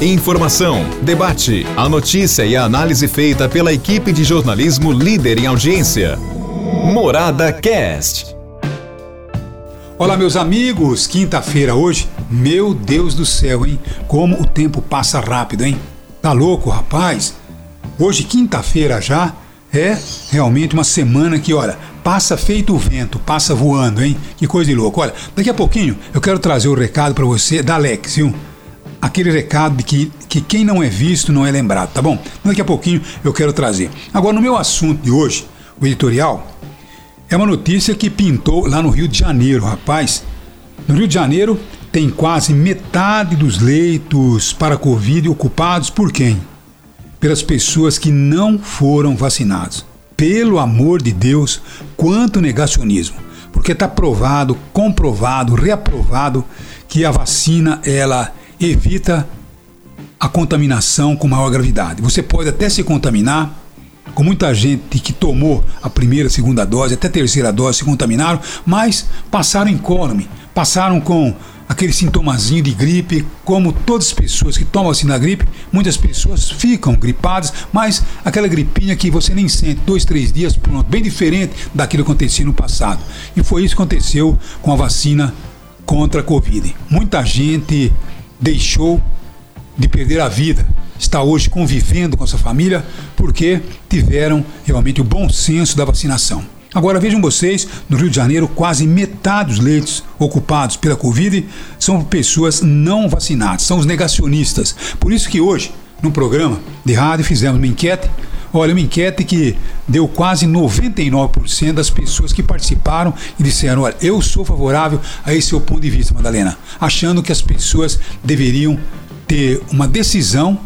Informação, debate, a notícia e a análise feita pela equipe de jornalismo líder em audiência. Morada Cast. Olá, meus amigos. Quinta-feira hoje. Meu Deus do céu, hein? Como o tempo passa rápido, hein? Tá louco, rapaz? Hoje, quinta-feira já, é realmente uma semana que, olha, passa feito o vento, passa voando, hein? Que coisa de louco. Olha, daqui a pouquinho eu quero trazer o recado para você da Alex, viu? Aquele recado de que, que quem não é visto não é lembrado, tá bom? Daqui a pouquinho eu quero trazer. Agora, no meu assunto de hoje, o editorial, é uma notícia que pintou lá no Rio de Janeiro, rapaz. No Rio de Janeiro tem quase metade dos leitos para Covid ocupados por quem? Pelas pessoas que não foram vacinadas. Pelo amor de Deus, quanto negacionismo. Porque está provado, comprovado, reaprovado que a vacina ela evita a contaminação com maior gravidade. Você pode até se contaminar, com muita gente que tomou a primeira, segunda dose, até terceira dose se contaminaram, mas passaram incólume, passaram com aquele sintomazinho de gripe, como todas as pessoas que tomam vacina da gripe, muitas pessoas ficam gripadas, mas aquela gripinha que você nem sente, dois, três dias, pronto, bem diferente daquilo que acontecia no passado. E foi isso que aconteceu com a vacina contra a Covid. Muita gente deixou de perder a vida está hoje convivendo com sua família porque tiveram realmente o bom senso da vacinação. Agora vejam vocês, no Rio de Janeiro, quase metade dos leitos ocupados pela Covid são pessoas não vacinadas, são os negacionistas. Por isso que hoje, no programa de rádio, fizemos uma enquete. Olha, uma enquete que deu quase 99% das pessoas que participaram e disseram: Olha, eu sou favorável a esse seu ponto de vista, Madalena, achando que as pessoas deveriam ter uma decisão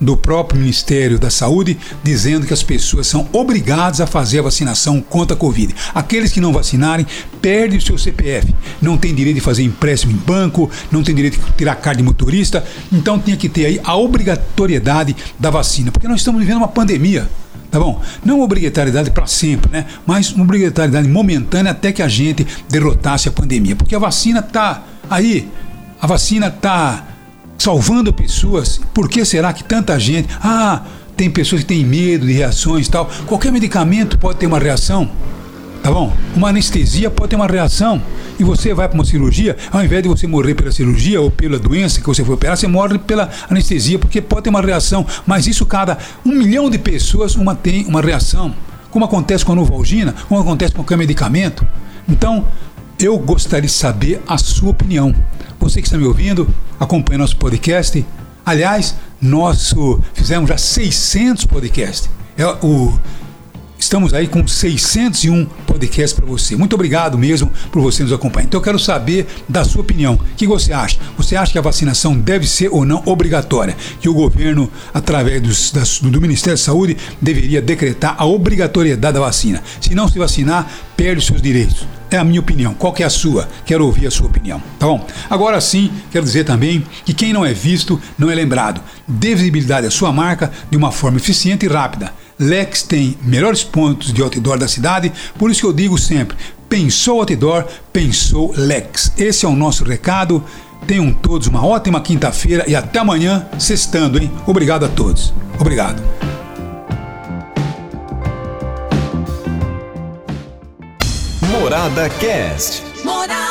do próprio Ministério da Saúde dizendo que as pessoas são obrigadas a fazer a vacinação contra a Covid. Aqueles que não vacinarem perdem o seu CPF, não tem direito de fazer empréstimo em banco, não tem direito de tirar carta de motorista, então tinha que ter aí a obrigatoriedade da vacina, porque nós estamos vivendo uma pandemia. Tá bom? Não obrigatoriedade para sempre, né? Mas uma obrigatoriedade momentânea até que a gente derrotasse a pandemia. Porque a vacina tá aí, a vacina tá salvando pessoas. Por que será que tanta gente. Ah, tem pessoas que têm medo de reações e tal. Qualquer medicamento pode ter uma reação. Tá bom? Uma anestesia pode ter uma reação. E você vai para uma cirurgia, ao invés de você morrer pela cirurgia ou pela doença que você foi operar, você morre pela anestesia, porque pode ter uma reação. Mas isso cada um milhão de pessoas uma tem uma reação. Como acontece com a Novalgina, como acontece com qualquer medicamento. Então, eu gostaria de saber a sua opinião. Você que está me ouvindo, acompanha nosso podcast. Aliás, nosso fizemos já 600 podcasts. É o Estamos aí com 601 podcasts para você. Muito obrigado mesmo por você nos acompanhar. Então eu quero saber da sua opinião. O que você acha? Você acha que a vacinação deve ser ou não obrigatória? Que o governo, através dos, das, do Ministério da Saúde, deveria decretar a obrigatoriedade da vacina. Se não se vacinar, perde os seus direitos. É a minha opinião. Qual que é a sua? Quero ouvir a sua opinião. Tá bom? Agora sim, quero dizer também que quem não é visto não é lembrado. Dê visibilidade à sua marca de uma forma eficiente e rápida. Lex tem melhores pontos de outdoor da cidade, por isso que eu digo sempre: pensou outdoor, pensou Lex. Esse é o nosso recado. Tenham todos uma ótima quinta-feira e até amanhã, sextando, hein? Obrigado a todos. Obrigado. Morada Cast. Morada.